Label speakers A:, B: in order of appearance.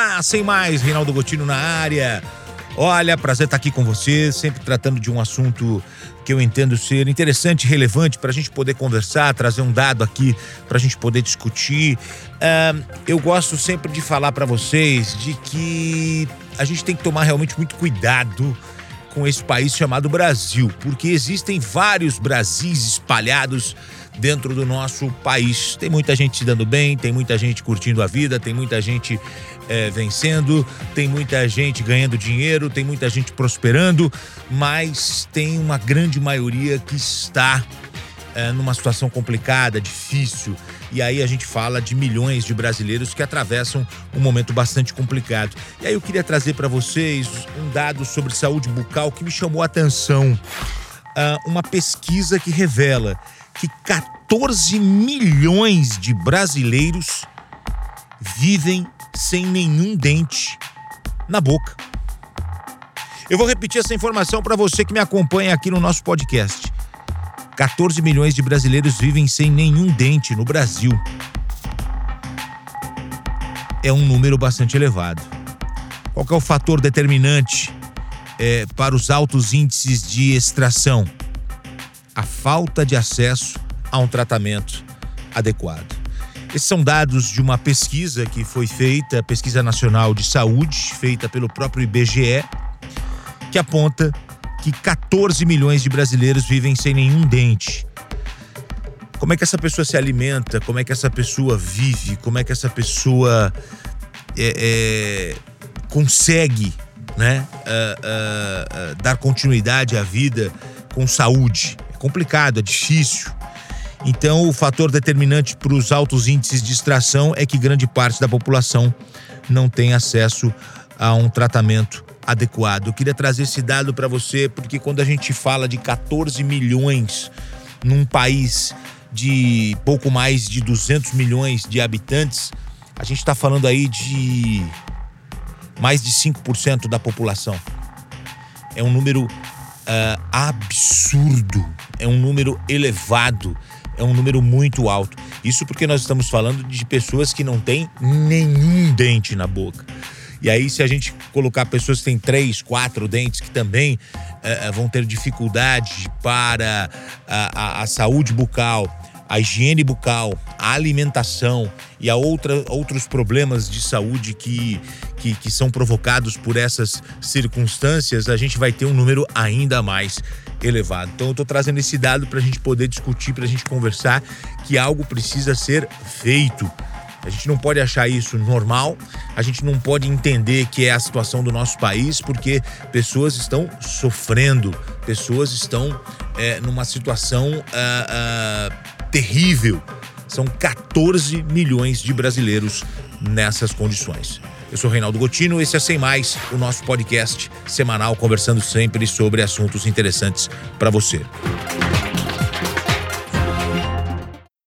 A: Olá, sem mais, Reinaldo Gotino na área. Olha, prazer estar aqui com você, sempre tratando de um assunto que eu entendo ser interessante relevante para a gente poder conversar, trazer um dado aqui para a gente poder discutir. Uh, eu gosto sempre de falar para vocês de que a gente tem que tomar realmente muito cuidado com esse país chamado Brasil, porque existem vários Brasis espalhados dentro do nosso país. Tem muita gente se dando bem, tem muita gente curtindo a vida, tem muita gente é, vencendo, tem muita gente ganhando dinheiro, tem muita gente prosperando, mas tem uma grande maioria que está é, numa situação complicada, difícil. E aí a gente fala de milhões de brasileiros que atravessam um momento bastante complicado. E aí eu queria trazer para vocês um dado sobre saúde bucal que me chamou a atenção. Uh, uma pesquisa que revela que 14 milhões de brasileiros vivem sem nenhum dente na boca. Eu vou repetir essa informação para você que me acompanha aqui no nosso podcast. 14 milhões de brasileiros vivem sem nenhum dente no Brasil. É um número bastante elevado. Qual é o fator determinante é, para os altos índices de extração? a falta de acesso a um tratamento adequado. Esses são dados de uma pesquisa que foi feita, Pesquisa Nacional de Saúde, feita pelo próprio IBGE, que aponta que 14 milhões de brasileiros vivem sem nenhum dente. Como é que essa pessoa se alimenta? Como é que essa pessoa vive? Como é que essa pessoa é, é, consegue né, uh, uh, uh, dar continuidade à vida com saúde? complicado, é difícil. Então, o fator determinante para os altos índices de extração é que grande parte da população não tem acesso a um tratamento adequado. Eu queria trazer esse dado para você porque quando a gente fala de 14 milhões num país de pouco mais de 200 milhões de habitantes, a gente está falando aí de mais de 5% da população. É um número uh, absurdo, é um número elevado, é um número muito alto. Isso porque nós estamos falando de pessoas que não têm nenhum dente na boca. E aí, se a gente colocar pessoas que têm três, quatro dentes, que também uh, vão ter dificuldade para a, a, a saúde bucal, a higiene bucal, a alimentação e a outra, outros problemas de saúde que, que, que são provocados por essas circunstâncias, a gente vai ter um número ainda mais elevado. Então eu estou trazendo esse dado para a gente poder discutir, para a gente conversar que algo precisa ser feito. A gente não pode achar isso normal, a gente não pode entender que é a situação do nosso país, porque pessoas estão sofrendo, pessoas estão é, numa situação. Uh, uh, terrível. São 14 milhões de brasileiros nessas condições. Eu sou Reinaldo Gotino, esse é Sem Mais, o nosso podcast semanal conversando sempre sobre assuntos interessantes para você.